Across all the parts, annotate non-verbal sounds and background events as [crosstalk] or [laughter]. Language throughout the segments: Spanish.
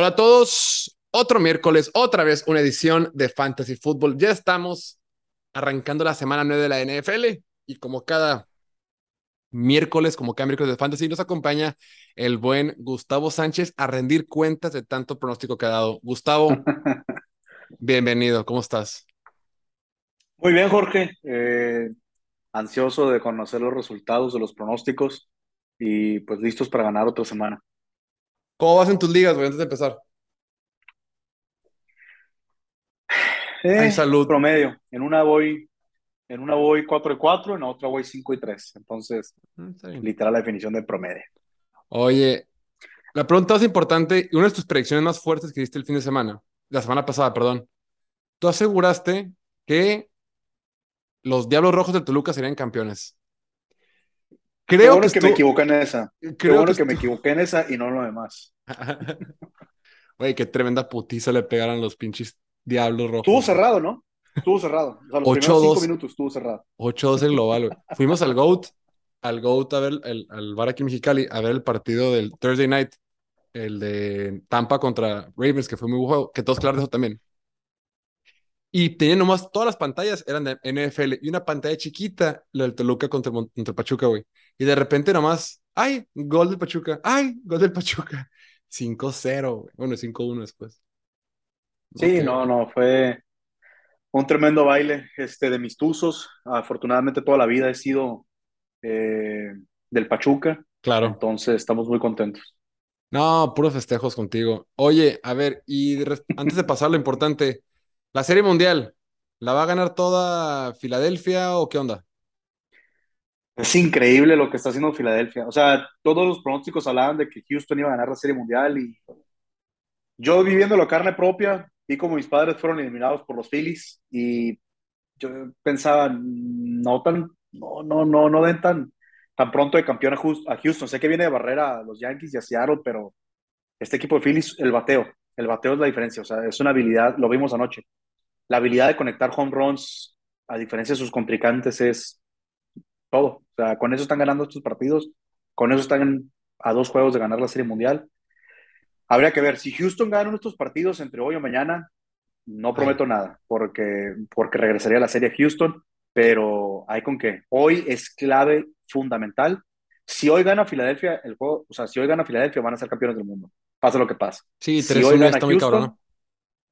Hola a todos, otro miércoles, otra vez una edición de Fantasy Football. Ya estamos arrancando la semana 9 de la NFL y como cada miércoles, como cada miércoles de Fantasy, nos acompaña el buen Gustavo Sánchez a rendir cuentas de tanto pronóstico que ha dado. Gustavo, [laughs] bienvenido, ¿cómo estás? Muy bien, Jorge. Eh, ansioso de conocer los resultados de los pronósticos y pues listos para ganar otra semana. ¿Cómo vas en tus ligas, güey, antes de empezar? Eh, salud. Promedio. En una voy, en una voy 4 y 4, en otra voy 5 y 3. Entonces, mm, literal la definición de promedio. Oye, la pregunta más importante y una de tus predicciones más fuertes que diste el fin de semana, la semana pasada, perdón. Tú aseguraste que los Diablos Rojos del Toluca serían campeones. Creo que, me equivoqué en esa. Creo que, me equivoqué en esa y no en lo demás. [laughs] Güey, qué tremenda putiza le pegaron los pinches Diablos Rojos. Estuvo cerrado, ¿no? Estuvo cerrado. O sea, los 8 primeros minutos estuvo cerrado. 8-2 en global, güey. Fuimos al GOAT, al GOAT a ver, el, al bar aquí en Mexicali, a ver el partido del Thursday Night, el de Tampa contra Ravens, que fue muy buen juego, que todos claro eso también. Y tenían nomás, todas las pantallas eran de NFL y una pantalla chiquita, la del Toluca contra, contra Pachuca, güey. Y de repente nomás, ¡ay! Gol del Pachuca, ¡ay! Gol del Pachuca. [laughs] 5-0, güey. Bueno, 5-1 después. Sí, no, no, fue un tremendo baile este, de mis tuzos. Afortunadamente toda la vida he sido eh, del Pachuca. Claro. Entonces estamos muy contentos. No, puros festejos contigo. Oye, a ver, y antes de pasar lo importante, la Serie Mundial, ¿la va a ganar toda Filadelfia o qué onda? Es increíble lo que está haciendo Filadelfia. O sea, todos los pronósticos hablaban de que Houston iba a ganar la Serie Mundial y yo viviendo la carne propia, vi como mis padres fueron eliminados por los Phillies y yo pensaba, no tan, no, no, no, no den tan, tan pronto de campeón a Houston. Sé que viene de barrera a los Yankees y a Seattle, pero este equipo de Phillies, el bateo, el bateo es la diferencia, o sea, es una habilidad, lo vimos anoche. La habilidad de conectar home runs, a diferencia de sus contrincantes, es todo. O sea, con eso están ganando estos partidos, con eso están a dos juegos de ganar la Serie Mundial. Habría que ver, si Houston gana estos partidos entre hoy o mañana, no prometo nada, porque, porque regresaría a la Serie Houston, pero hay con qué. Hoy es clave fundamental. Si hoy gana Filadelfia, el juego, o sea, si hoy gana Filadelfia, van a ser campeones del mundo pasa lo que pasa. Sí, si hoy gana Houston,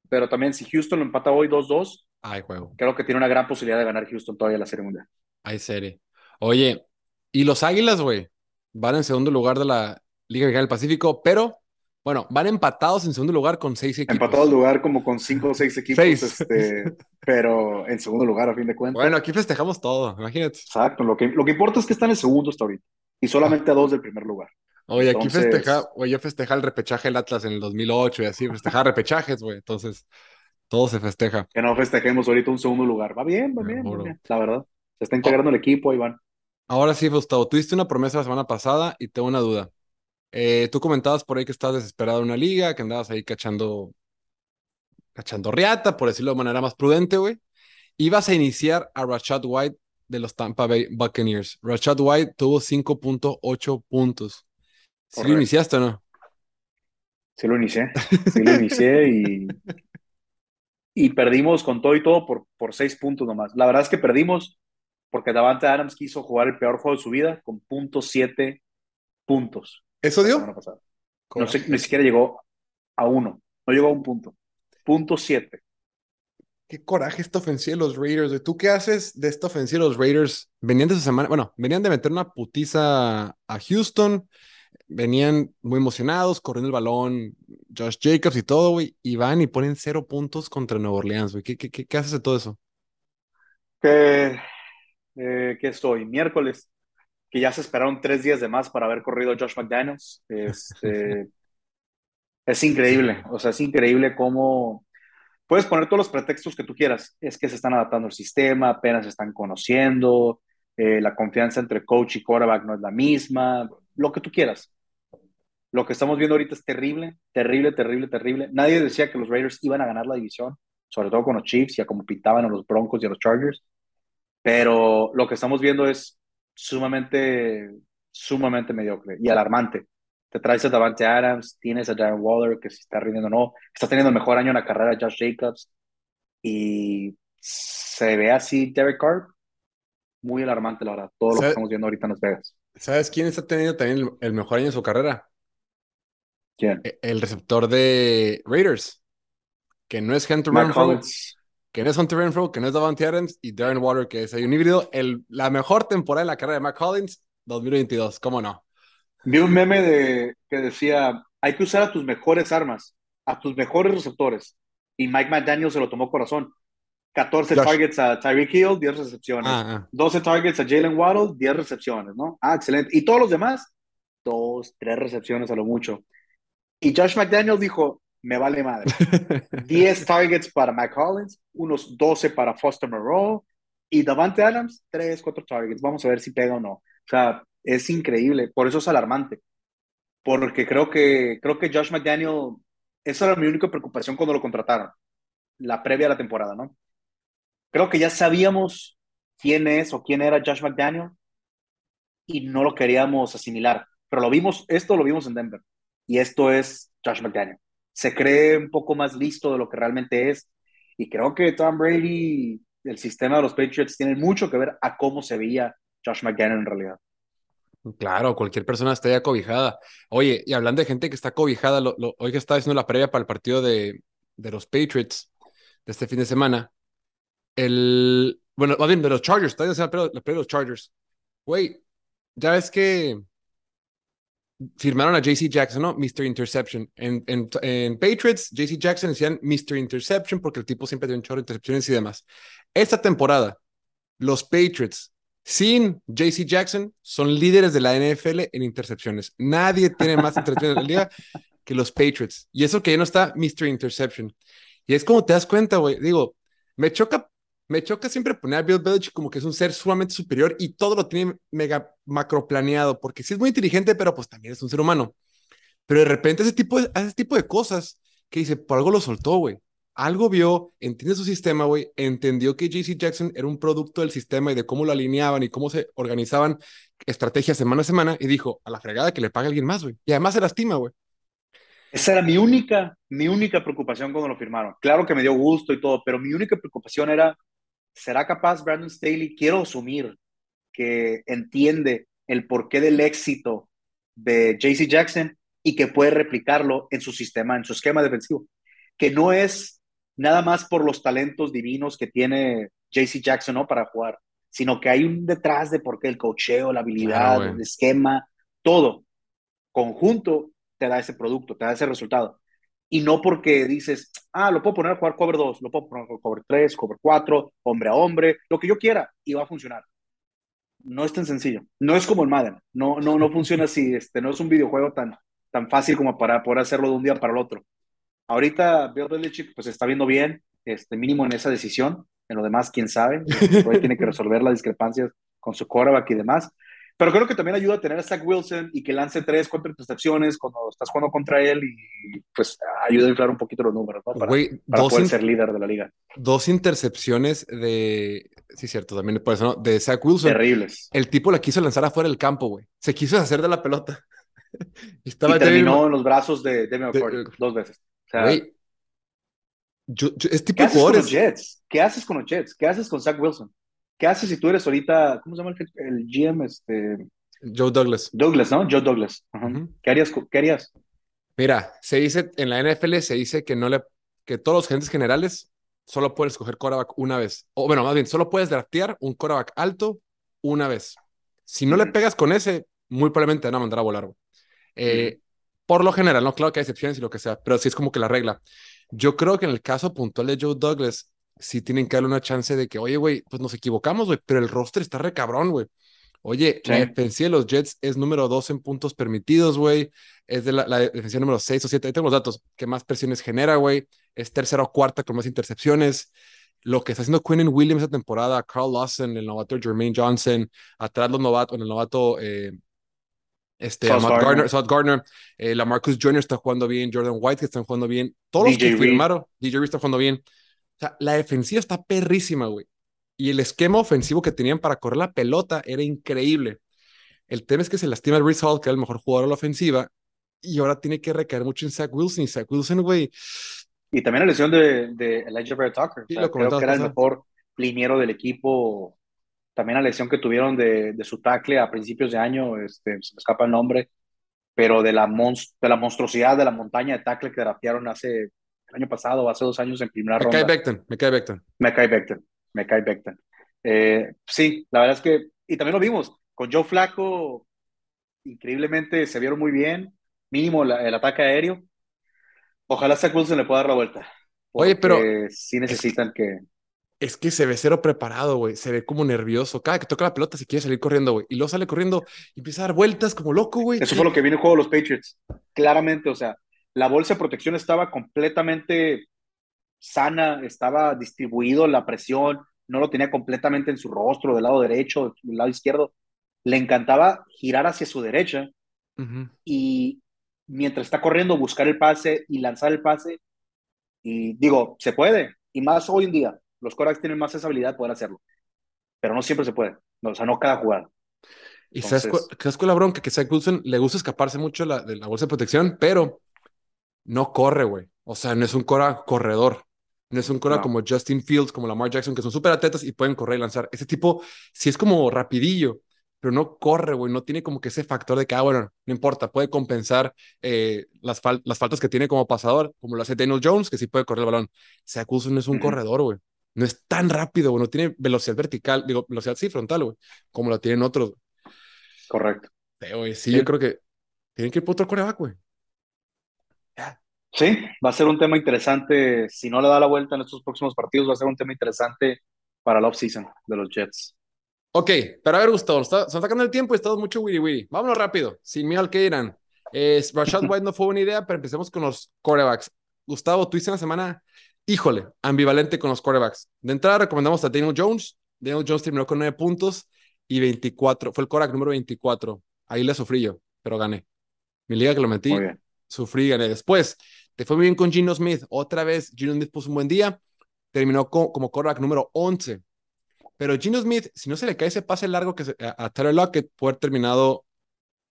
pero también si Houston lo empata hoy 2-2, Ay, juego. creo que tiene una gran posibilidad de ganar Houston todavía la Serie Mundial. Hay serie. Oye, y los Águilas, güey, van en segundo lugar de la Liga Mexicana del Pacífico, pero bueno, van empatados en segundo lugar con seis equipos. Empatados lugar como con cinco o seis [laughs] equipos, Este, pero en segundo lugar a fin de cuentas. Bueno, aquí festejamos todo, imagínate. Exacto, lo que, lo que importa es que están en segundo hasta ahorita y solamente a dos del primer lugar. Oye, aquí festeja, güey, yo festejaba el repechaje del Atlas en el 2008 y así, festejaba repechajes, güey, entonces todo se festeja. Que no festejemos ahorita un segundo lugar, va bien, va bien, va bien, la verdad. Se está integrando el equipo, Iván. Ahora sí, Gustavo, tuviste una promesa la semana pasada y tengo una duda. Eh, tú comentabas por ahí que estabas desesperado en una liga, que andabas ahí cachando, cachando riata, por decirlo de manera más prudente, güey. Ibas a iniciar a Rashad White de los Tampa Bay Buccaneers. Rashad White tuvo 5.8 puntos. ¿Sí lo iniciaste o no? Sí lo inicié, sí lo inicié y, y perdimos con todo y todo por, por seis puntos nomás. La verdad es que perdimos porque Davante Adams quiso jugar el peor juego de su vida con punto siete puntos. ¿Eso dio? No sé, ni siquiera llegó a uno, no llegó a un punto. Punto siete. Qué coraje esta ofensiva de los Raiders. ¿Tú qué haces de esta ofensiva de los Raiders? Venían de esa semana, bueno, venían de meter una putiza a Houston venían muy emocionados, corriendo el balón, Josh Jacobs y todo, güey, y van y ponen cero puntos contra Nueva Orleans, güey. ¿Qué, qué, qué, haces de todo eso? Que, eh, que estoy, miércoles, que ya se esperaron tres días de más para haber corrido Josh McDaniels. Este, [laughs] es increíble, o sea, es increíble cómo puedes poner todos los pretextos que tú quieras. Es que se están adaptando al sistema, apenas se están conociendo, eh, la confianza entre coach y quarterback no es la misma, lo que tú quieras. Lo que estamos viendo ahorita es terrible, terrible, terrible, terrible. Nadie decía que los Raiders iban a ganar la división, sobre todo con los Chiefs y a como pintaban a los Broncos y a los Chargers. Pero lo que estamos viendo es sumamente, sumamente mediocre y alarmante. te traes a Davante Adams, tienes a Darren Waller, que se está rindiendo no, está teniendo el mejor año en la carrera Josh Jacobs, y se ve así Derek Carr, muy alarmante la verdad, todo lo que estamos viendo ahorita en Las Vegas. ¿Sabes quién está teniendo también el, mejor año en su carrera? ¿Quién? E, el, receptor de Raiders, que no es Hunter Renfro, que no es Hunter Renfro, que no es Davante Adams, y Darren Waller, que es un híbrido, el, la mejor temporada en la carrera de Mac Collins, 2022, ¿cómo no? Vi un meme de, que decía, hay que usar a tus mejores armas, a tus mejores receptores. Y Mike McDaniel se lo tomó corazón. 14 targets a Tyreek Hill, 10 recepciones. 12 ah, ah. targets a Jalen Waddle, 10 recepciones, ¿no? Ah, excelente. Y todos los demás, dos, tres recepciones a lo mucho. Y Josh McDaniel dijo, me vale madre. [laughs] 10 targets para McCollins, unos 12 para Foster Moreau y Davante Adams, 3, 4 targets. Vamos a ver si pega o no. O sea, es increíble. Por eso es alarmante. Porque creo que, creo que Josh McDaniel, esa era mi única preocupación cuando lo contrataron, la previa a la temporada, ¿no? Creo que ya sabíamos quién es o quién era Josh McDaniel y no lo queríamos asimilar. Pero lo vimos, esto lo vimos en Denver y esto es Josh McDaniel. Se cree un poco más listo de lo que realmente es y creo que Tom Brady, el sistema de los Patriots, tiene mucho que ver a cómo se veía Josh McDaniel en realidad. Claro, cualquier persona está ya cobijada. Oye, y hablando de gente que está cobijada, hoy que estaba haciendo la previa para el partido de, de los Patriots de este fin de semana, el, bueno, más bien de los Chargers, todavía se la de los Chargers. Güey, ya ves que firmaron a JC Jackson, ¿no? Mr. Interception. En, en, en Patriots, JC Jackson decían Mr. Interception porque el tipo siempre tiene un chorro de intercepciones y demás. Esta temporada, los Patriots sin JC Jackson son líderes de la NFL en intercepciones. Nadie tiene más intercepciones en la liga que los Patriots. Y eso que ya no está Mr. Interception. Y es como te das cuenta, güey. Digo, me choca me choca siempre poner a Bill Belichick como que es un ser sumamente superior y todo lo tiene mega macro planeado, porque sí es muy inteligente, pero pues también es un ser humano. Pero de repente ese tipo de, ese tipo de cosas que dice, por algo lo soltó, güey. Algo vio, entiende su sistema, güey, entendió que JC Jackson era un producto del sistema y de cómo lo alineaban y cómo se organizaban estrategias semana a semana y dijo, a la fregada que le pague alguien más, güey. Y además se lastima, güey. Esa era mi única, mi única preocupación cuando lo firmaron. Claro que me dio gusto y todo, pero mi única preocupación era ¿será capaz Brandon Staley? Quiero asumir que entiende el porqué del éxito de JC Jackson y que puede replicarlo en su sistema, en su esquema defensivo, que no es nada más por los talentos divinos que tiene JC Jackson ¿no? para jugar, sino que hay un detrás de por qué el cocheo, la habilidad, el esquema, todo conjunto te da ese producto, te da ese resultado y no porque dices, ah, lo puedo poner a jugar cover 2, lo puedo poner a cover 3, cover 4, hombre a hombre, lo que yo quiera y va a funcionar. No es tan sencillo. No es como el Madden. No, no, no funciona así. Este, no es un videojuego tan, tan fácil como para poder hacerlo de un día para el otro. Ahorita Bill Belichick pues está viendo bien, este, mínimo en esa decisión. En lo demás, quién sabe. Tiene que resolver las discrepancias con su quarterback y demás. Pero creo que también ayuda a tener a Zach Wilson y que lance tres, cuatro intercepciones cuando estás jugando contra él y pues ayuda a inflar un poquito los números, ¿no? Para, poder ser líder de la liga. Dos intercepciones de, sí, cierto, también por eso, ¿no? De Zach Wilson. Terribles. El tipo la quiso lanzar afuera del campo, güey. Se quiso hacer de la pelota. [laughs] y, Estaba terminó en los brazos de Demi McCord dos veces. O sea, güey, es tipo ¿qué haces con los Jets? ¿Qué haces con los Jets? ¿Qué haces con Zach Wilson? ¿Qué haces si tú eres ahorita, ¿cómo se llama el, GM? Este... Joe Douglas. Douglas, ¿no? Joe Douglas. ¿Qué, harías, ¿Qué harías? Mira, se dice, en la NFL se dice que no le, que todos los gerentes generales solo pueden escoger quarterback una vez. O bueno, más bien, solo puedes draftear un quarterback alto una vez. Si no le pegas con ese, muy probablemente te van a mandar a volar. Eh, por lo general, no, claro que hay excepciones y lo que sea, pero sí es como que la regla. Yo creo que en el caso puntual de Joe Douglas, sí tienen que darle una chance de que, oye, güey, pues nos equivocamos, güey, pero el roster está re cabrón, güey. Oye, la defensa de los Jets es número dos en puntos permitidos, güey. Es de la, la defensa número seis o siete. Ahí tengo los datos. que más presiones genera, güey? Es tercera o cuarta con más intercepciones. Lo que está haciendo Quinn Williams esta temporada, Carl Lawson, el novato Jermaine Johnson, atrás los novatos, el novato eh, este, Gardner, South Gardner, eh, la Marcus Jr. está jugando bien, Jordan White que están jugando bien, todos los que firmaron, DJ Reed está jugando bien. O sea, la defensiva está perrísima, güey. Y el esquema ofensivo que tenían para correr la pelota era increíble. El tema es que se lastima el Hall, que era el mejor jugador de la ofensiva, y ahora tiene que recaer mucho en Zach Wilson. Y Zach Wilson, güey. Y también la lesión de, de Elijah Bear Tucker. Sí, o sea, lo creo que era el mejor liniero del equipo. También la lesión que tuvieron de, de su tackle a principios de año, este, se me escapa el nombre, pero de la, de la monstruosidad de la montaña de tackle que draftearon hace el año pasado o hace dos años en primera me ronda. Cae Becton, me cae Becton. Me cae Becton, me cae Becton. Eh, sí, la verdad es que, y también lo vimos, con Joe Flaco, increíblemente se vieron muy bien, mínimo la, el ataque aéreo. Ojalá Zach Wilson le pueda dar la vuelta. Oye, pero sí necesitan es que, Es que se ve cero preparado, güey. Se ve como nervioso. Cada que toca la pelota se quiere salir corriendo, güey. Y luego sale corriendo y empieza a dar vueltas como loco, güey. Eso fue lo que vino el juego de los Patriots. Claramente, o sea, la bolsa de protección estaba completamente sana, estaba distribuido la presión, no lo tenía completamente en su rostro, del lado derecho, del lado izquierdo. Le encantaba girar hacia su derecha uh -huh. y mientras está corriendo, buscar el pase y lanzar el pase. Y digo, se puede. Y más hoy en día, los corebacks tienen más esa habilidad de poder hacerlo. Pero no siempre se puede. No, o sea, no cada jugada. Y Entonces... ¿sabes, cu ¿sabes cuál la bronca? Que Zach Wilson le gusta escaparse mucho la, de la bolsa de protección, pero no corre, güey. O sea, no es un cora corredor. No es un cora no. como Justin Fields, como Lamar Jackson, que son súper atletas y pueden correr y lanzar. Ese tipo sí es como rapidillo, pero no corre, güey. No tiene como que ese factor de que, ah, bueno, no importa, puede compensar eh, las, fal las, faltas que tiene como pasador, como lo hace Daniel Jones, que sí puede correr el balón. Zach Wilson no es un corredor, güey. No es tan rápido, güey. No tiene velocidad vertical, digo, velocidad sí frontal, güey, como la tienen otros. Correcto. Pero, sí, sí, yo creo que tienen que ir por otro coreback, güey. Sí, va a ser un tema interesante. Si no le da la vuelta en estos próximos partidos, va a ser un tema interesante para la offseason de los Jets. Ok, pero a ver, Gustavo, está, está sacando el tiempo y estamos mucho wiri wiri. Vámonos rápido, sin miedo al que irán. Eh, Rashad White no fue buena idea, pero empecemos con los corebacks. Gustavo, tú hiciste una semana, híjole, ambivalente con los corebacks. De entrada recomendamos a Daniel Jones. Daniel Jones terminó con 9 puntos y 24. Fue el coreback número 24. Ahí le sufrí yo, pero gané. Mi liga que lo metí, sufrí gané. Después, te fue muy bien con Gino Smith. Otra vez, Gino Smith puso un buen día. Terminó con, como quarterback número 11. Pero Gino Smith, si no se le cae ese pase largo que se, a, a Tyler Lockett, puede haber terminado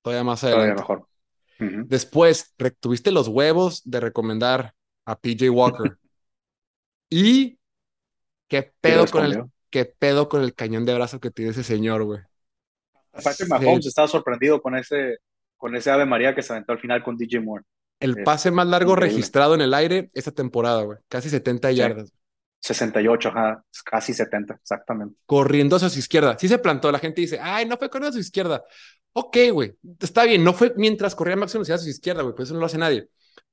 todavía más adelante. Todavía mejor. Uh -huh. Después, tuviste los huevos de recomendar a PJ Walker. [laughs] y qué pedo con el qué pedo con el cañón de brazo que tiene ese señor, güey. Aparte, Mahomes sí. estaba sorprendido con ese, con ese Ave María que se aventó al final con DJ Moore. El pase más largo increíble. registrado en el aire esta temporada, güey. Casi 70 sí. yardas. 68, ajá, casi 70, exactamente. Corriendo hacia su izquierda. Sí se plantó, la gente dice, ay, no fue corriendo hacia su izquierda. Ok, güey, está bien, no fue mientras corría máximo hacia su izquierda, güey, pues eso no lo hace nadie.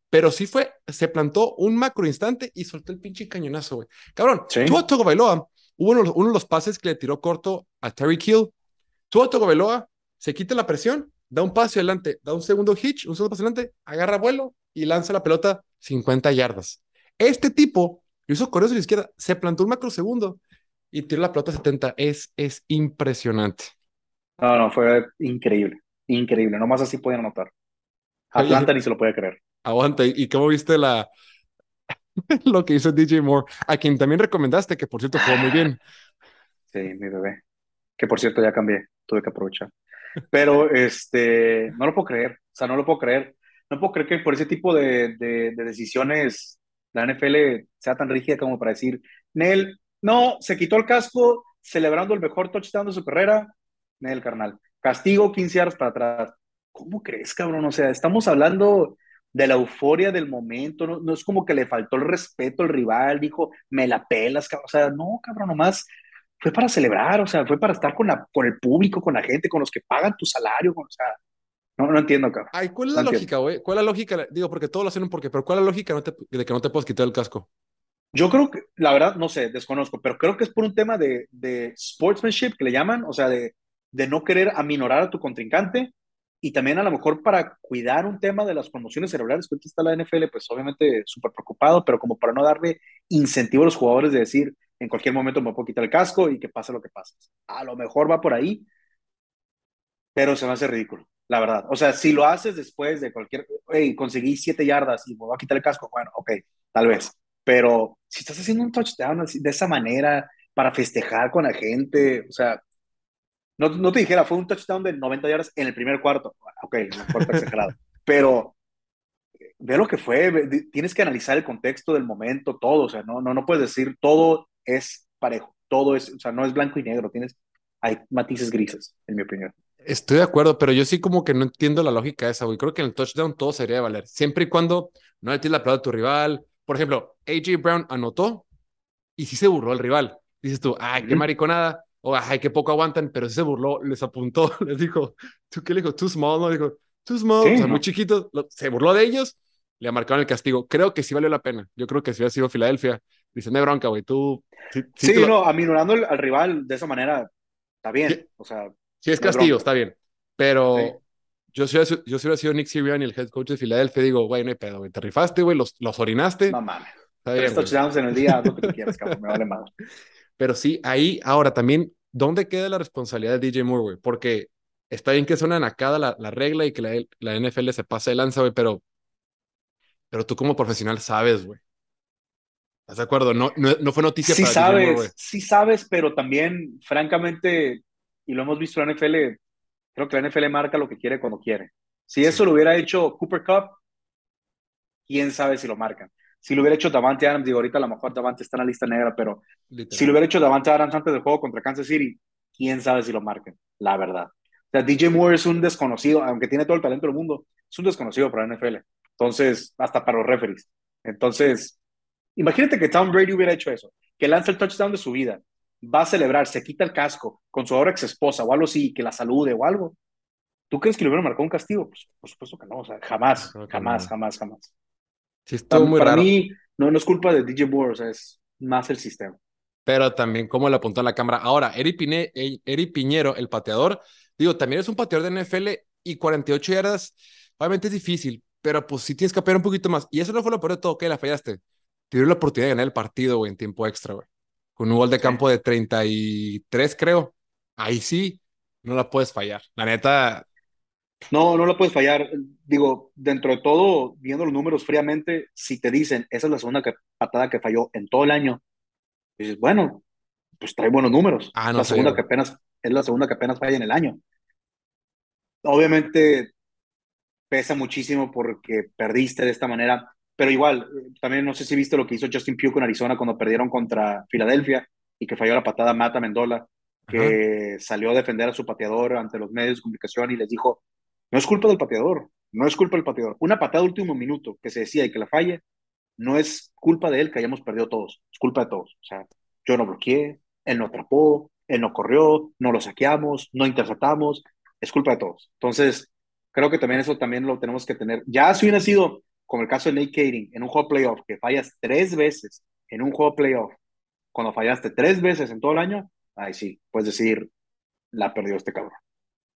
Pero sí fue, se plantó un macro instante y soltó el pinche cañonazo, güey. Cabrón, ¿Sí? Tua Tagovailoa, hubo uno, uno, de los pases que le tiró corto a Terry Kill. Tua Tagovailoa se quita la presión, da un paso adelante, da un segundo hitch, un segundo paso adelante, agarra vuelo y lanza la pelota 50 yardas. Este tipo lo hizo correr a la izquierda, se plantó un macro segundo y tiró la pelota 70. Es, es impresionante. No, no, fue increíble, increíble. Nomás así pueden anotar. Atlanta Oye, ni se lo puede creer. Aguanta, ¿y cómo viste la [laughs] lo que hizo DJ Moore? A quien también recomendaste, que por cierto jugó muy bien. Sí, mi bebé. Que por cierto ya cambié, tuve que aprovechar. Pero este, no lo puedo creer, o sea, no lo puedo creer. No puedo creer que por ese tipo de, de, de decisiones la NFL sea tan rígida como para decir, Nel, no, se quitó el casco celebrando el mejor touchdown de su carrera, Nel, carnal. Castigo 15 yardas para atrás. ¿Cómo crees, cabrón? O sea, estamos hablando de la euforia del momento, no, no es como que le faltó el respeto al rival, dijo, me la pelas, cabrón. O sea, no, cabrón, nomás fue para celebrar, o sea, fue para estar con, la, con el público, con la gente, con los que pagan tu salario, con, o sea, no, no entiendo, cabrón. Ay, ¿cuál es no la lógica, güey? ¿Cuál es la lógica? Digo, porque todos lo hacen un porqué, pero ¿cuál es la lógica no te, de que no te puedes quitar el casco? Yo creo que, la verdad, no sé, desconozco, pero creo que es por un tema de, de sportsmanship que le llaman, o sea, de, de no querer aminorar a tu contrincante y también a lo mejor para cuidar un tema de las conmociones cerebrales, que está la NFL, pues obviamente súper preocupado, pero como para no darle incentivo a los jugadores de decir, en cualquier momento me puedo quitar el casco y que pase lo que pase. A lo mejor va por ahí, pero se me hace ridículo la verdad. O sea, si lo haces después de cualquier, hey, conseguí siete yardas y me voy a quitar el casco, bueno, ok, tal vez. Pero si estás haciendo un touchdown así, de esa manera para festejar con la gente, o sea, no, no te dijera, fue un touchdown de 90 yardas en el primer cuarto. Ok, no importa exagerado. [laughs] Pero ve lo que fue, ve, tienes que analizar el contexto del momento, todo, o sea, no, no, no puedes decir todo es parejo, todo es, o sea, no es blanco y negro, tienes, hay matices grises, en mi opinión. Estoy de acuerdo, pero yo sí como que no entiendo la lógica esa, güey. Creo que en el touchdown todo sería de valer, siempre y cuando no le tires la pelota a tu rival. Por ejemplo, AJ Brown anotó y sí se burló el rival. Dices tú, ay, qué mariconada, o ay, qué poco aguantan, pero sí se burló, les apuntó, [laughs] les dijo, ¿tú qué le dijo? Too small, ¿no? Dijo, too small, o sea, muy chiquito. Se burló de ellos, le marcaron el castigo. Creo que sí valió la pena. Yo creo que si hubiera sido Filadelfia, dicen, de bronca, güey, tú. Sí, sí, no, aminorando al, rival de esa manera, está bien. O sea, Sí, es castigo, está bien. Pero yo, si hubiera, yo si hubiera sido Nick Sirianni, el head coach de Filadelfia, digo, güey, no hay pedo, güey. Te rifaste, güey, los, los orinaste. No mames. Tres touchdowns en el día, lo que tú quieras, cabrón, me vale mal. [laughs] Pero sí, ahí, ahora también, ¿dónde queda la responsabilidad de DJ Moore, güey? Porque está bien que suena nacada la, la regla y que la, la NFL se pase de lanza, güey, pero, pero tú como profesional sabes, güey. ¿Estás de acuerdo? No, no, no fue noticia sí para sabes, güey. Sí sabes, pero también, francamente, y lo hemos visto en la NFL, creo que la NFL marca lo que quiere cuando quiere. Si eso lo hubiera hecho Cooper Cup, quién sabe si lo marcan. Si lo hubiera hecho Davante Adams, digo, ahorita a lo mejor Davante está en la lista negra, pero Literal. si lo hubiera hecho Davante Adams antes del juego contra Kansas City, quién sabe si lo marcan, la verdad. O sea, DJ Moore es un desconocido, aunque tiene todo el talento del mundo, es un desconocido para la NFL. Entonces, hasta para los referees. Entonces, imagínate que Tom Brady hubiera hecho eso, que lanza el touchdown de su vida, va a celebrar, se quita el casco con su ahora ex esposa o algo así, que la salude o algo. ¿Tú crees que le hubiera marcado un castigo? Pues, por supuesto que no, o sea, jamás, jamás, jamás, jamás. Sí, estuvo muy Para raro. mí, no, no es culpa de DJ Moore, o sea, es más el sistema. Pero también cómo le apuntó a la cámara. Ahora, Eri, Pine, eh, Eri Piñero, el pateador, digo, también es un pateador de NFL y 48 yardas, obviamente es difícil, pero pues sí tienes que apoyar un poquito más. Y eso no fue lo peor de todo, que la fallaste. Dio la oportunidad de ganar el partido, güey, en tiempo extra, güey. Con un gol de campo de 33, creo. Ahí sí, no la puedes fallar. La neta, No, no lo puedes fallar. Digo, dentro de todo, viendo los números fríamente, si te dicen, esa es la segunda que- patada que falló en todo el año, dices, bueno, pues trae buenos números. Ah, no la sé, segunda que apenas, es la segunda que apenas falla en el año. Obviamente pesa muchísimo porque perdiste de esta manera, pero igual, eh, también no sé si viste lo que hizo Justin Pugh con Arizona cuando perdieron contra Filadelfia y que falló la patada Mata Mendola, que salió a defender a su pateador ante los medios de comunicación y les dijo, no es culpa del pateador, no es culpa del pateador. Una patada último minuto que se decía y que la falle, no es culpa de él que hayamos perdido todos, es culpa de todos. O sea, yo no bloqueé, él no atrapó, él no corrió, no lo saqueamos, no interceptamos, es culpa de todos. Entonces, creo que también eso también lo tenemos que tener. Ya si hubiera sido, como el caso de Nate Kading, en un juego playoff, que fallas tres veces en un juego playoff, cuando fallaste tres veces en todo el año, ahí sí, puedes decir, la perdió este cabrón.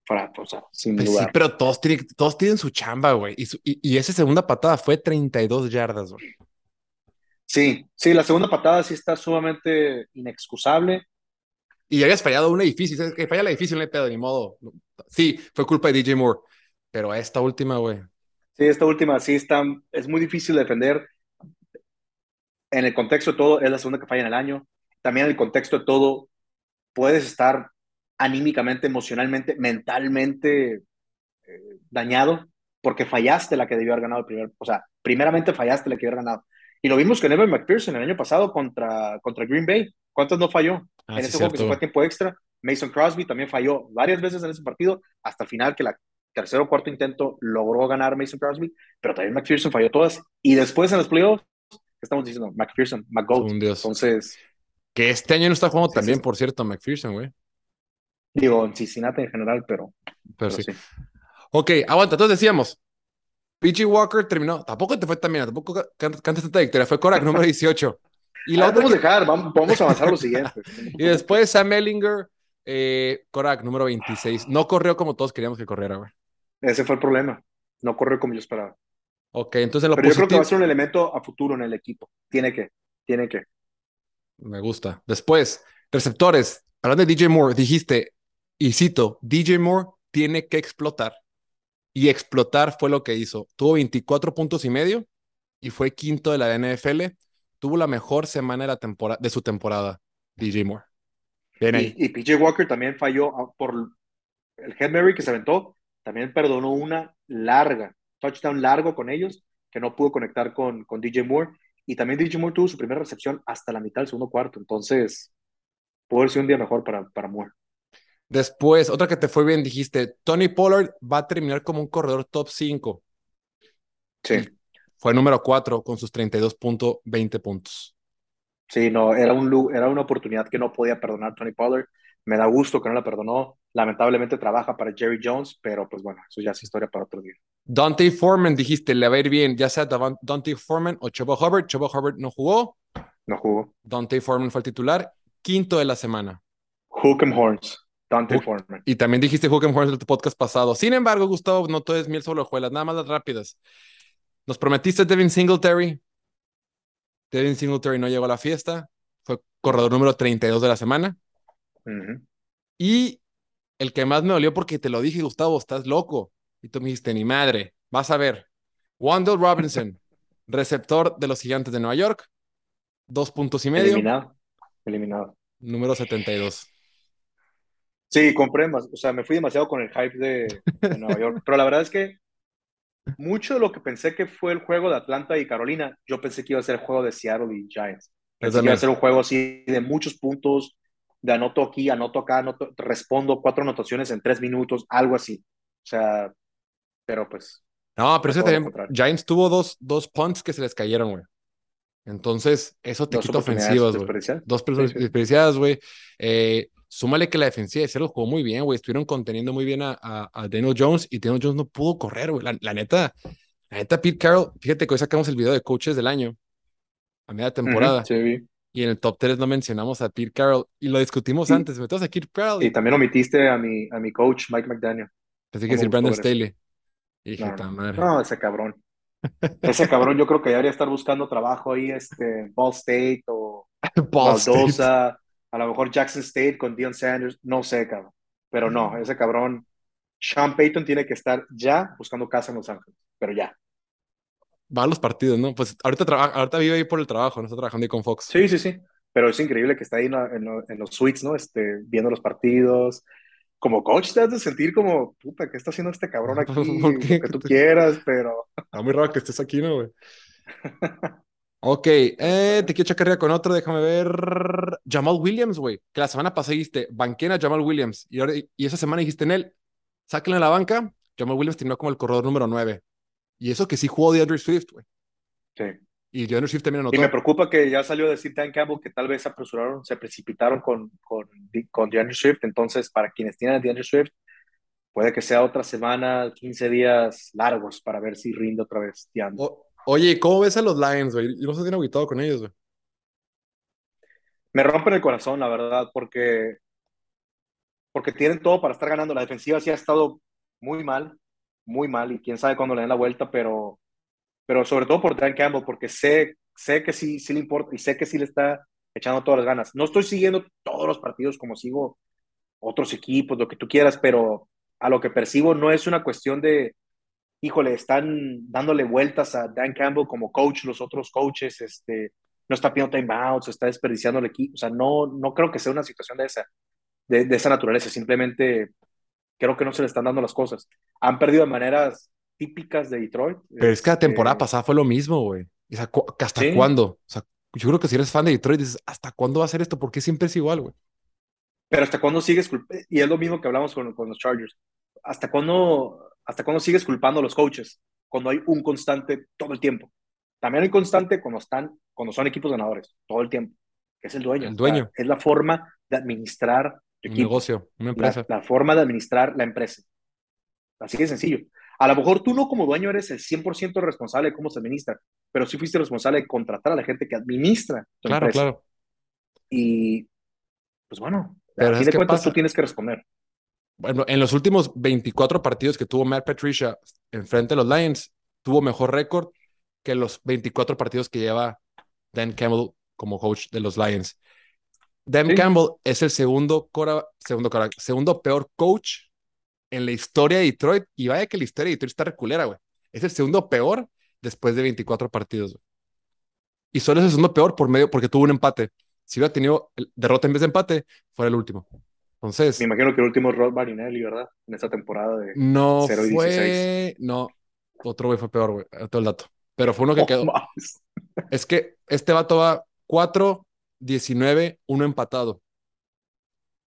Para, o sea, sin Pues duda. sí, pero todos tienen, todos tienen su chamba, güey. Y, y, y esa segunda patada fue 32 yardas, güey. Sí, sí, la segunda patada sí está sumamente inexcusable. Y ya habías fallado una difícil. ¿sabes? Que falla la difícil, no hay pedo, ni modo. Sí, fue culpa de DJ Moore. Pero esta última, güey. Sí, esta última sí está, es muy difícil de defender. En el contexto de todo, es la segunda que falla en el año. También en el contexto de todo, puedes estar anímicamente, emocionalmente, mentalmente eh, dañado porque fallaste la que debió haber ganado el primer, o sea, primeramente fallaste la que debió haber ganado. Y lo vimos con Evan McPherson el año pasado contra, contra Green Bay. ¿Cuántas no falló? Ah, en sí, ese juego que se fue a tiempo extra, Mason Crosby también falló varias veces en ese partido, hasta el final que la tercero o cuarto intento logró ganar Mason Crosby, pero también McPherson falló todas. Y después en los playoffs, ¿qué estamos diciendo? McPherson, dios. Entonces, Que este año no está jugando Sí, también, sí. por cierto, McPherson, güey. digo, en Cincinnati en general, pero, Pero pero sí. sí. Ok, aguanta. Entonces decíamos, PG Walker terminó. Tampoco te fue tan bien, tampoco ca- can- cantas tanta victoria. Fue Korak, número 18. [laughs] Y la Ah, otra podemos que- dejar, vamos, podemos avanzar a lo siguiente. [laughs] Y después Sam Ellinger, eh, Korak, número 26. No corrió como todos queríamos que corriera, güey. Ese fue el problema. No corrió como yo esperaba. Ok, entonces en lo Pero yo creo que va a ser un elemento a futuro en el equipo. Tiene que, tiene que. Me gusta. Después, receptores. Hablando de DJ Moore, dijiste, y cito, DJ Moore tiene que explotar. Y explotar fue lo que hizo. Tuvo 24 puntos y medio y fue quinto de la NFL. Tuvo la mejor semana de, la temporada, de su temporada, DJ Moore. Bien ahí. Y, y PJ Walker también falló por el Head Mary que se aventó. También perdonó una larga, touchdown largo con ellos, que no pudo conectar con, con DJ Moore. Y también DJ Moore tuvo su primera recepción hasta la mitad del segundo cuarto. Entonces, puede haber sido un día mejor para, para Moore. Después, otra que te fue bien, dijiste, Tony Pollard va a terminar como un corredor top 5. Sí. Fue número 4 con sus 32.20 puntos. Sí, no, era, un, era una oportunidad que no podía perdonar Tony Pollard. Me da gusto que no la perdonó. Lamentablemente trabaja para Jerry Jones, pero pues bueno, eso ya es historia para otro día. Dante Foreman, dijiste, le va a ir bien, ya sea Dante Foreman o Chuba Hubbard. Chuba Hubbard no jugó. No jugó. Dante Foreman fue el titular. Quinto de la semana. Hook'em Horns. Dante Foreman. Y también dijiste Hook'em Horns en tu podcast pasado. Sin embargo, Gustavo, no todo es miel sobre hojuelas, nada más las rápidas. Nos prometiste Devin Singletary. Devin Singletary no llegó a la fiesta. Fue corredor número 32 de la semana. Y el que más me dolió porque te lo dije, Gustavo, estás loco. Y tú me dijiste, ni madre, vas a ver. Wandell Robinson, [laughs] receptor de los gigantes de Nueva York, dos puntos y medio. Eliminado. Eliminado. Número 72. Sí, compré más. O sea, me fui demasiado con el hype de, de Nueva York. Pero la verdad es que mucho de lo que pensé que fue el juego de Atlanta y Carolina, yo pensé que iba a ser el juego de Seattle y Giants. Pensé que iba a ser un juego así de muchos puntos, de anoto aquí, anoto acá, anoto, respondo cuatro anotaciones en tres minutos, algo así. O sea, pero pues. No, pero ese también, Giants tuvo dos, dos punts que se les cayeron, güey. Entonces, eso te quita ofensivas, güey. Dos personas desperdiciadas, güey. Eh, súmale que la defensiva de Seattle jugó muy bien, güey. Estuvieron conteniendo muy bien a, a, Daniel Jones y Daniel Jones no pudo correr, güey. La, neta, la neta, Pete Carroll, fíjate que hoy sacamos el video de coaches del año, a media temporada. sí, y en el top 3 no mencionamos a Pete Carroll y lo discutimos antes. Metemos a Pete Carroll. Y también omitiste a mi, a mi coach, Mike McDaniel. Pensé que decir Brandon Staley. no, ese cabrón. Ese cabrón yo creo que debería estar buscando trabajo ahí, este, Ball State o [laughs] Ball State. a lo mejor Jackson State con Dion Sanders, no sé, cabrón. Pero no, mm. ese cabrón, Sean Payton tiene que estar ya buscando casa en Los Ángeles, pero ya. Va a los partidos, ¿no? Pues ahorita, ahorita vive ahí por el trabajo, no está trabajando ahí con Fox. Sí, sí, sí. Pero es increíble que está ahí en, los suites, ¿no? Este, viendo los partidos, como coach te has de sentir como, puta, ¿qué está haciendo este cabrón [laughs] aquí? Lo que tú quieras, pero... [laughs] Está muy raro que estés aquí, ¿no, güey? [laughs] ok, eh, te quiero checar con otro, déjame ver. Jamal Williams, güey, que la semana pasada dijiste, banquen a Jamal Williams, y, ahora, y esa semana dijiste en él, sáquenle a la banca, Jamal Williams terminó como el corredor número 9. Y eso que sí jugó de Andrew Swift, güey. Sí. Y DeAndre Swift también anotó. Y me preocupa que ya salió a decir Dan Campbell que tal vez se apresuraron, se precipitaron con, con, con DeAndre Swift. Entonces, para quienes tienen a DeAndre Swift, puede que sea otra semana, 15 días largos para ver si rinde otra vez oye, ¿cómo ves a los Lions, güey? Yo no estoy bien con ellos, güey. Me rompen el corazón, la verdad, porque, porque tienen todo para estar ganando. La defensiva sí ha estado muy mal, muy mal, y quién sabe cuándo le den la vuelta, pero pero sobre todo por Dan Campbell, porque sé, sé que sí, sí le importa y sé que sí le está echando todas las ganas. No estoy siguiendo todos los partidos como sigo otros equipos, lo que tú quieras, pero a lo que percibo no es una cuestión de, híjole, están dándole vueltas a Dan Campbell como coach, los otros coaches, este, no está pidiendo timeouts, está desperdiciando el equipo, o sea, no, no creo que sea una situación de esa, de, de esa naturaleza, simplemente creo que no se le están dando las cosas. Han perdido de maneras típicas de Detroit. Pero es que la temporada este pasada fue lo mismo, güey. ¿Hasta cuándo? O sea, yo creo que si eres fan de Detroit, dices, ¿hasta cuándo va a ser esto? Porque siempre es igual, güey. Pero ¿hasta cuándo sigues Y es lo mismo que hablamos con, con los Chargers. ¿Hasta cuándo, ¿Hasta cuándo sigues culpando a los coaches? Cuando hay un constante todo el tiempo. También hay constante cuando, están, cuando son equipos ganadores, todo el tiempo. Que es el dueño. El dueño. es la forma de administrar tu un negocio, una empresa. La, la forma de administrar la empresa. Así de sencillo. A lo mejor tú no como dueño eres el 100% responsable de cómo se administra, pero sí fuiste responsable de contratar a la gente que administra tu claro, Claro, Y, pues bueno, pero a fin de cuentas tú tienes que responder. Bueno, en los últimos 24 partidos que tuvo Matt Patricia enfrente de los Lions, tuvo mejor récord que los 24 partidos que lleva Dan Campbell como coach de los Lions. Dan Campbell es el segundo, cora, segundo, cora, segundo peor coach en la historia de Detroit, y vaya que la historia de Detroit está reculera, güey. Es el segundo peor después de 24 partidos, güey. Y solo es el segundo peor por medio, porque tuvo un empate. Si hubiera tenido derrota en vez de empate, fuera el último. Entonces. Me imagino que el último es Rod Marinelli, ¿verdad? En esa temporada de no 0 y fue... No, otro güey fue peor, güey. Todo el dato. pero fue uno que Oh, quedó. mames. Es que este vato va 4, 19, uno empatado.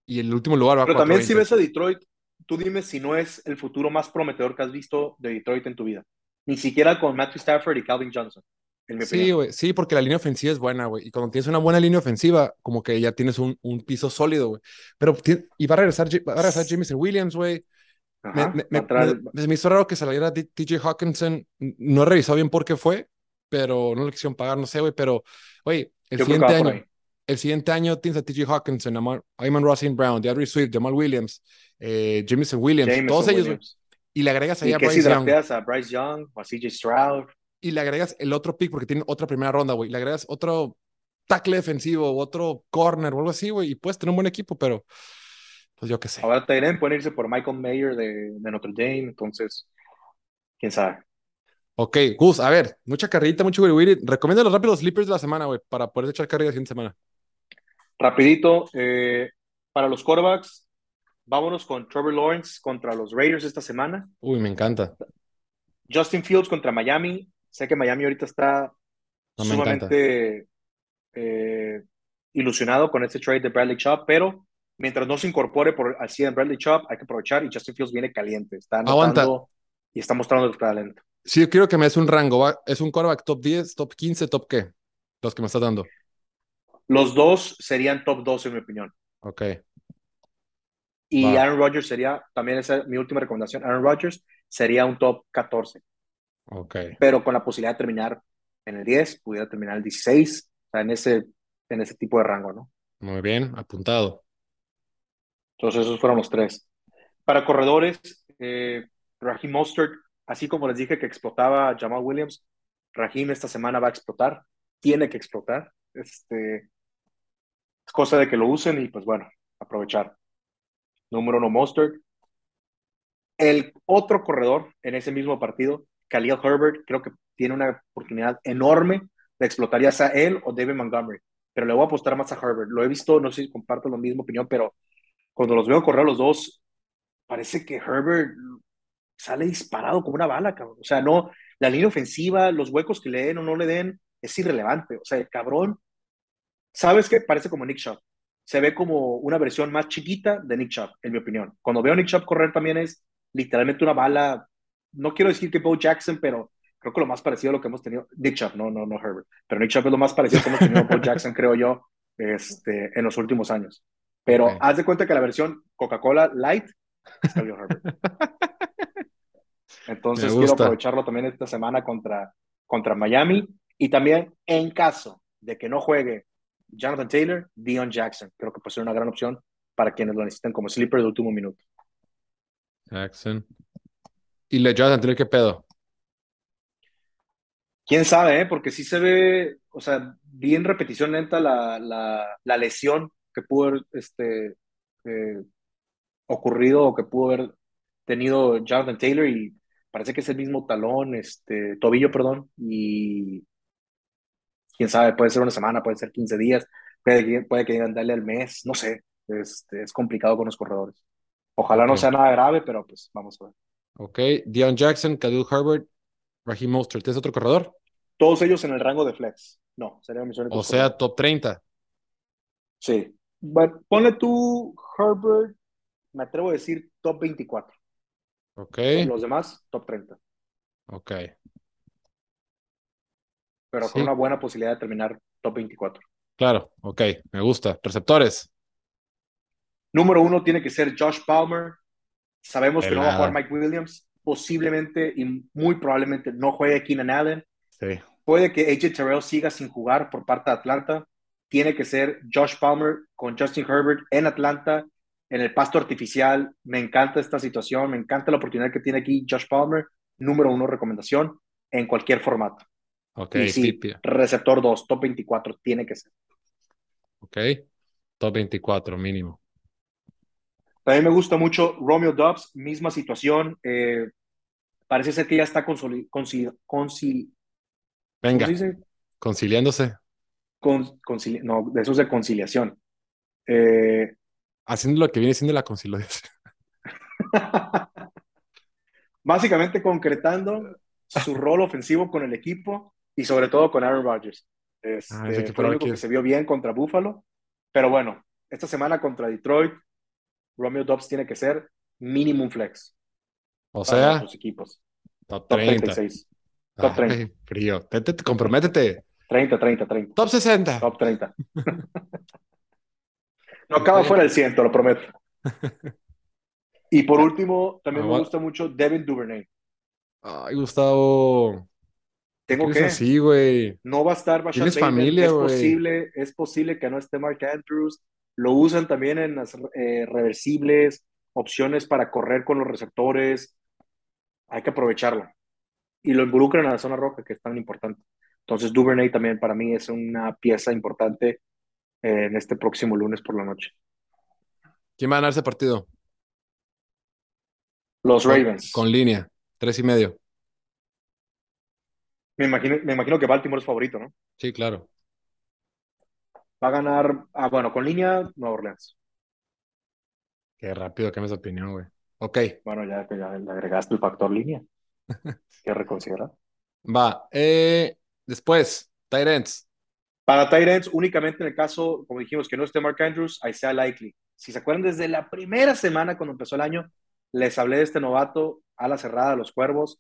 Y el último lugar va Pero 4, también si ves a Detroit, tú dime si no es el futuro más prometedor que has visto de Detroit en tu vida. Ni siquiera con Matthew Stafford y Calvin Johnson, en mi Sí, güey, sí, porque la línea ofensiva es buena, güey. Y cuando tienes una buena línea ofensiva, como que ya tienes un, un piso sólido, güey. Pero y va a regresar, va a regresar Jameson Williams, güey. Me, me- a me- me- hizo raro que saliera TJ Hawkinson. No he revisado bien por qué fue, pero no le quisieron pagar, no sé, güey. Pero, güey, el Yo siguiente año. El siguiente año tienes a TJ Hawkinson, Amar, Ayman Rossing Brown, DeAndre Swift, Jamal Williams, eh, Jameson Williams, Jameson todos ellos. Williams. Y le agregas ahí ¿Y a si Bryce Young. a Bryce Young o a CJ Stroud? y le agregas el otro pick porque tiene otra primera ronda, güey. Le agregas otro tackle defensivo, otro corner o algo así, güey. Y puedes tener un buen equipo, pero pues yo qué sé. Ahora Tyrion pueden irse por Michael Mayer de, de Notre Dame, entonces, quién sabe. Ok, Gus, a ver, mucha carrerita, mucho wiri. Recomienda los rápidos sleepers de la semana, güey, para poder echar carrera la siguiente semana. Rapidito, eh, para los quarterbacks, vámonos con Trevor Lawrence contra los Raiders esta semana. Uy, me encanta. Justin Fields contra Miami. Sé que Miami ahorita está No, sumamente eh, ilusionado con este trade de Bradley Chubb, pero mientras no se incorpore por al 100 Bradley Chubb, hay que aprovechar y Justin Fields viene caliente, está Aguanta. y está mostrando el talento. Sí, yo quiero que me des un rango. ¿va? ¿Es un quarterback top 10, top 15, top qué? Los que me estás dando. Los dos serían top 2 en mi opinión. Ok, Y. Aaron Rodgers sería, también esa es mi última recomendación, Aaron Rodgers sería un top 14, ok. pero con la posibilidad de terminar en el 10, pudiera terminar en el 16, o sea, en ese, en ese tipo de rango, ¿no? Muy bien, apuntado. Entonces esos fueron los tres. Para corredores, eh, Raheem Mostert, así como les dije que explotaba a Jamal Williams, Raheem esta semana va a explotar, tiene que explotar. Este, es cosa de que lo usen y pues bueno, aprovechar. Número uno, Mostert. El otro corredor en ese mismo partido, Khalil Herbert, creo que tiene una oportunidad enorme de explotar ya sea él o David Montgomery, pero le voy a apostar más a Herbert. Lo he visto, no sé si comparto la misma opinión, pero cuando los veo correr los dos, parece que Herbert sale disparado como una bala, cabrón. O sea, no, la línea ofensiva, los huecos que le den o no le den, es irrelevante. O sea, el cabrón, ¿sabes qué? Parece como Nick Chubb. Se ve como una versión más chiquita de Nick Chubb, en mi opinión. Cuando veo a Nick Chubb correr también es literalmente una bala, no quiero decir que Bo Jackson, pero creo que lo más parecido a lo que hemos tenido, Nick Chubb, no, no, no Herbert, pero Nick Chubb es lo más parecido que hemos tenido a Bo [laughs] Jackson, creo yo, este, en los últimos años. Pero Ok. haz de cuenta que la versión Coca-Cola Light es Herbert. [laughs] Entonces quiero aprovecharlo también esta semana contra, contra Miami y también en caso de que no juegue Jonathan Taylor, Dion Jackson. Creo que puede ser una gran opción para quienes lo necesiten como sleeper de último minuto. Jackson. Y le Jonathan Taylor, ¿qué pedo? Quién sabe, eh? porque sí se ve, o sea, vi en repetición lenta la, la, la lesión que pudo haber este, eh, ocurrido o que pudo haber tenido Jonathan Taylor y parece que es el mismo talón, este, tobillo, perdón, y quién sabe, puede ser una semana, puede ser 15 días, puede que, puede que darle al mes, no sé, este, es complicado con los corredores. Ojalá no sea nada grave, pero pues vamos a ver. Ok, Dion Jackson, Khalil Herbert, Raheem Mostert. ¿Es otro corredor? Todos ellos en el rango de flex. No, serían mis únicos O sea, corredores. top 30. Sí. Bueno, ponle tú Herbert, me atrevo a decir top 24. Ok, Los demás, top 30. ok. Pero Sí. con una buena posibilidad de terminar top 24. Claro, ok, me gusta. Receptores. Número uno tiene que ser Josh Palmer. Sabemos que no va a jugar Mike Williams. Posiblemente y muy probablemente no juegue Keenan Allen. Sí. Puede que AJ Terrell siga sin jugar por parte de Atlanta. Tiene que ser Josh Palmer con Justin Herbert en Atlanta, en el pasto artificial. Me encanta esta situación, me encanta la oportunidad que tiene aquí Josh Palmer. Número uno, recomendación en cualquier formato. Ok, y sí, receptor 2, top 24, tiene que ser. Ok. Top 24 mínimo. También me gusta mucho Romeo Dobbs, misma situación. eh, parece ser que ya está consoli, conciliándose. Con- concili- no, de eso es de conciliación. Eh, Haciendo lo que viene siendo la conciliación. [laughs] [laughs] básicamente concretando su rol ofensivo con el equipo y sobre todo con Aaron Rodgers. Este, Ah, ese que fue el único que se vio bien contra Buffalo. Pero bueno, esta semana contra Detroit, Romeo Dobbs tiene que ser minimum flex O sea, nuestros equipos. top Top 30. 36. Top Ay, 30. frío. Tete- te- comprométete. 30, 30, 30. Top 60. Top 30. [laughs] No acaba fuera del 100, te lo prometo. [laughs] Y por último, también Ah, me gusta mucho Devin Duvernay. Ay, Gustavo. Tengo ¿Qué que. es así, güey? No va a estar Rashad Tienes Bateman. familia, es posible, es posible que no esté Mark Andrews. Lo usan también en las eh, reversibles, opciones para correr con los receptores. Hay que aprovecharlo. Y lo involucran en la zona roja, que es tan importante. Entonces, Duvernay también para mí es una pieza importante eh, en este próximo lunes por la noche. ¿Quién va a ganar ese partido? Los Con- Ravens. Con línea. Tres y medio. Me imagino, me imagino que Baltimore es favorito, ¿no? Sí, claro. Va a ganar, ah, bueno, con línea, Nueva Orleans. Qué rápido cambias de opinión, güey. Ok, Bueno, ya, ya le agregaste el factor línea. [laughs] que reconsiderar. va. Eh, después, Tyrants. Para Tyrants, únicamente en el caso, como dijimos, que no esté Mark Andrews, Isaiah Likely. Si se acuerdan, desde la primera semana cuando empezó el año, les hablé de este novato a la cerrada de los cuervos.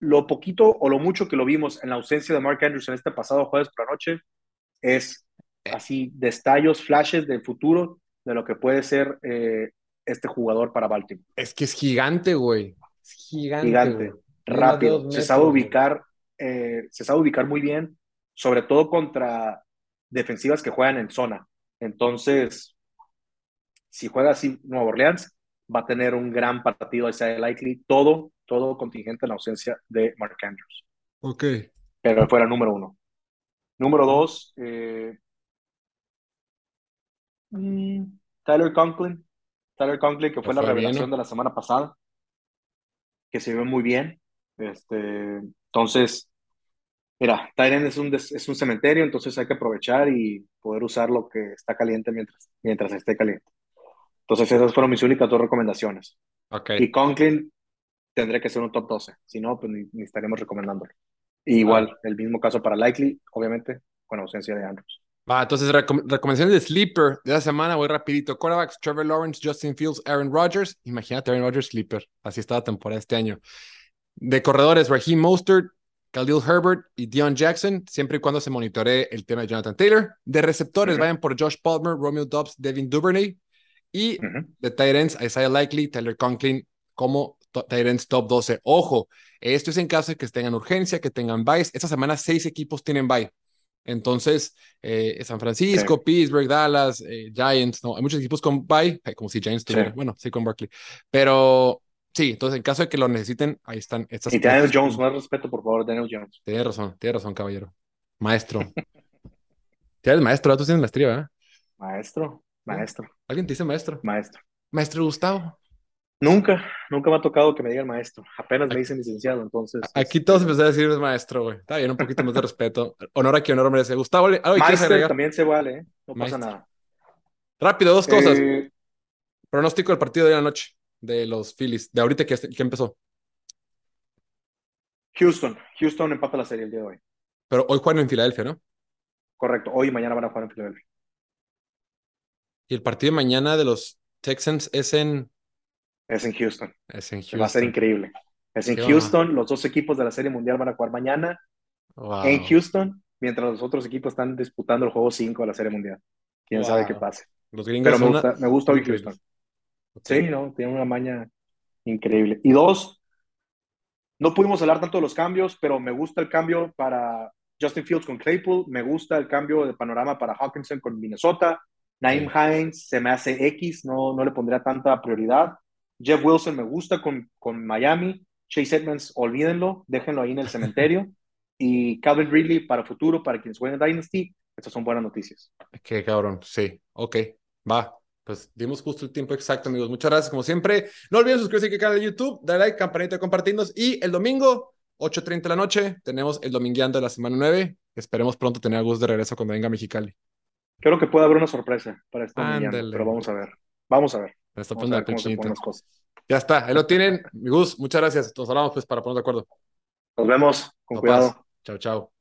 Lo poquito o lo mucho que lo vimos en la ausencia de Mark Andrews en este pasado jueves por la noche es así destellos, flashes del futuro de lo que puede ser eh, este jugador para Baltimore. Es que es gigante, güey. Es gigante, Gigante, güey. Rápido, se sabe ubicar, eh, se sabe ubicar muy bien, sobre todo contra defensivas que juegan en zona. Entonces, si juega así Nueva Orleans, va a tener un gran partido Isaiah Likely, todo, todo contingente en la ausencia de Mark Andrews. Ok. Pero fuera número uno. Número dos, eh, mm, Tyler Conklin. Tyler Conklin, que fue la bien, revelación ¿no? de la semana pasada, que se ve muy bien. Este, entonces, mira, Tyren es un, es un cementerio, entonces hay que aprovechar y poder usar lo que está caliente mientras, mientras esté caliente. Entonces, esas fueron mis únicas dos recomendaciones. Ok. Y Conklin tendré que ser un top 12, si no, pues ni, ni estaremos recomendándolo. Y igual, el mismo caso para Likely, obviamente, con ausencia de Andrews. Va, entonces recom- recomendaciones de Sleeper de la semana, voy rapidito. Quarterbacks, Trevor Lawrence, Justin Fields, Aaron Rodgers. Imagínate Aaron Rodgers Sleeper. Así está la temporada este año. De corredores, Raheem Mostert, Khalil Herbert y Dion Jackson, siempre y cuando se monitoree el tema de Jonathan Taylor. De receptores, Ujú. vayan por Josh Palmer, Romeo Dobbs, Devin Duvernay. Y Ujú. de tight ends, Isaiah Likely, Tyler Conklin como ends top 12. Ojo, esto es en caso de que tengan urgencia, que tengan buys. Esta semana seis equipos tienen bye. Entonces, eh, San Francisco, Pittsburgh, Dallas, eh, Giants, no, hay muchos equipos con bye, eh, como si Giants tuviera, Sí. bueno, sí con Barkley. Pero sí, entonces en caso de que lo necesiten, ahí están estas. Y Daniel Jones, más respeto, por favor, Daniel Jones. Tiene razón, tiene razón, caballero. Maestro. [laughs] Tienes maestro, tú tienes maestría, ¿verdad? Maestro, maestro, ¿Alguien te dice maestro? maestro. Maestro Gustavo. Nunca, nunca me ha tocado que me digan maestro. Apenas me dicen licenciado, entonces. Aquí este, todos empezaron a decir maestro, güey. Está bien, un poquito más de respeto. Honor a quien honor merece. Gustavo, ¿algo Maestro también se vale, ¿eh? No pasa nada. Rápido, dos cosas. Eh, Pronóstico del partido de la noche de los Phillies, de ahorita que, que empezó. Houston, Houston empata la serie el día de hoy. Pero hoy juegan en Filadelfia, ¿no? Correcto, hoy y mañana van a jugar en Filadelfia. Y el partido de mañana de los Texans es en, Es en Houston. es en Va a ser Houston. increíble. Es en Houston. Los dos equipos de la Serie Mundial van a jugar mañana Wow. en Houston, mientras los otros equipos están disputando el juego 5 de la Serie Mundial. Quién Wow. sabe qué pase. Los gringos Pero me gusta, una- me gusta hoy. Houston. Ok. Sí, no, tiene una maña increíble. Y dos, no pudimos hablar tanto de los cambios, pero me gusta el cambio para Justin Fields con Claypool, me gusta el cambio de panorama para Hawkinson con Minnesota, Naeem Hines se me hace X, no, no le pondría tanta prioridad. Jeff Wilson me gusta con, con Miami, Chase Edmonds, olvídenlo, déjenlo ahí en el cementerio. [laughs] Y Calvin Ridley para futuro, para quienes jueguen Dynasty, estas son buenas noticias. Qué cabrón, sí, ok, va. Pues dimos justo el tiempo exacto, amigos. Muchas gracias, como siempre. No olviden suscribirse al canal de YouTube, darle like, campanita, compartirnos. Y el domingo, 8.30 de la noche, tenemos el domingueando de la semana 9. Esperemos pronto tener a Gus de regreso cuando venga a Mexicali. Creo que puede haber una sorpresa para este domingo, pero vamos a ver. Vamos a ver. Me está poniendo la. Ya está, ahí lo tienen. Mi Gus, muchas gracias. Nos hablamos pues para ponernos de acuerdo. Nos vemos, con cuidado. Chao, chao.